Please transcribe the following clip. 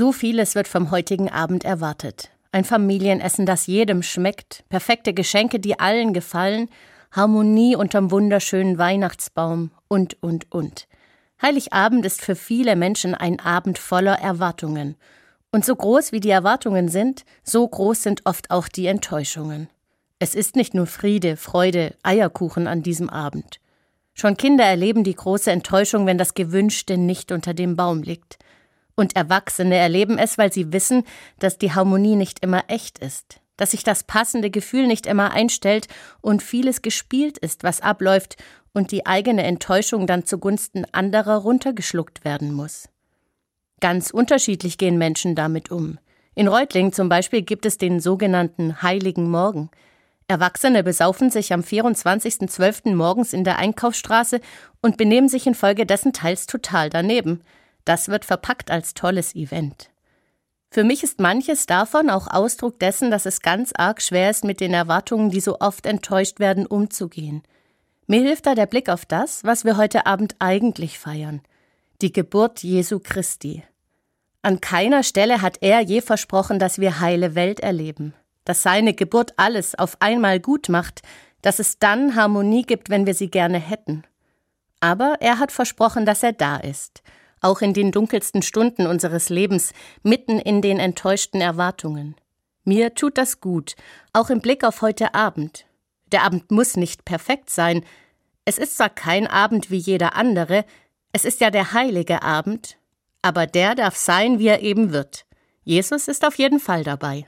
So vieles wird vom heutigen Abend erwartet. Ein Familienessen, das jedem schmeckt, perfekte Geschenke, die allen gefallen, Harmonie unterm wunderschönen Weihnachtsbaum und, und, und. Heiligabend ist für viele Menschen ein Abend voller Erwartungen. Und so groß wie die Erwartungen sind, so groß sind oft auch die Enttäuschungen. Es ist nicht nur Friede, Freude, Eierkuchen an diesem Abend. Schon Kinder erleben die große Enttäuschung, wenn das Gewünschte nicht unter dem Baum liegt. Und Erwachsene erleben es, weil sie wissen, dass die Harmonie nicht immer echt ist, dass sich das passende Gefühl nicht immer einstellt und vieles gespielt ist, was abläuft und die eigene Enttäuschung dann zugunsten anderer runtergeschluckt werden muss. Ganz unterschiedlich gehen Menschen damit um. In Reutlingen zum Beispiel gibt es den sogenannten Heiligen Morgen. Erwachsene besaufen sich am 24.12. morgens in der Einkaufsstraße und benehmen sich infolgedessen teils total daneben. Das wird verpackt als tolles Event. Für mich ist manches davon auch Ausdruck dessen, dass es ganz arg schwer ist, mit den Erwartungen, die so oft enttäuscht werden, umzugehen. Mir hilft da der Blick auf das, was wir heute Abend eigentlich feiern. Die Geburt Jesu Christi. An keiner Stelle hat er je versprochen, dass wir heile Welt erleben dass seine Geburt alles auf einmal gut macht, dass es dann Harmonie gibt, wenn wir sie gerne hätten. Aber er hat versprochen, dass er da ist, auch in den dunkelsten Stunden unseres Lebens, mitten in den enttäuschten Erwartungen. Mir tut das gut, auch im Blick auf heute Abend. Der Abend muss nicht perfekt sein. Es ist zwar kein Abend wie jeder andere, es ist ja der heilige Abend, aber der darf sein, wie er eben wird. Jesus ist auf jeden Fall dabei.